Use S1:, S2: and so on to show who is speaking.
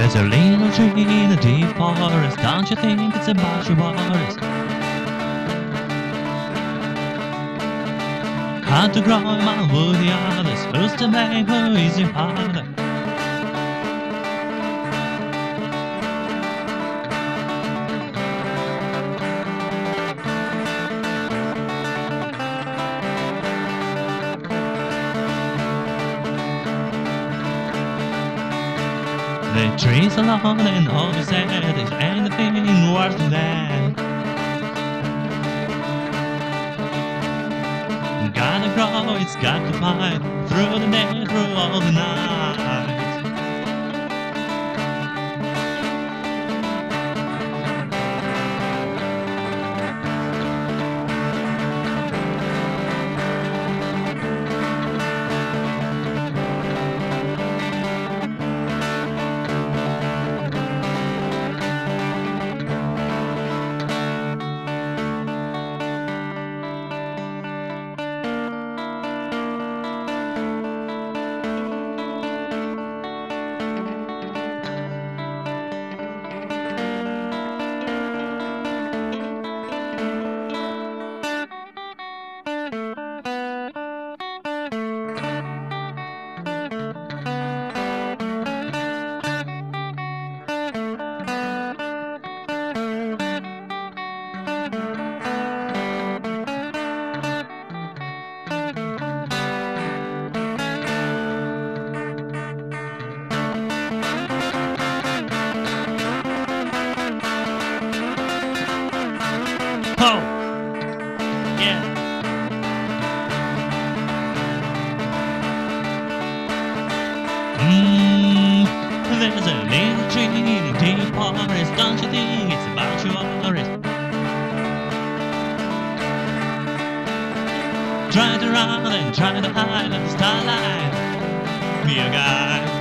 S1: There's a little tree in the deep forest. Don't you think it's about your worries? Hard to grow among woody others. Who's to make her easy harder? The trees alone and all you said is anything worse than that. Gotta grow, it's got to fight through the day, through little tree in the deep forest. Don't you think it's about your worries? Try to run and try to hide in the starlight. Be a guy.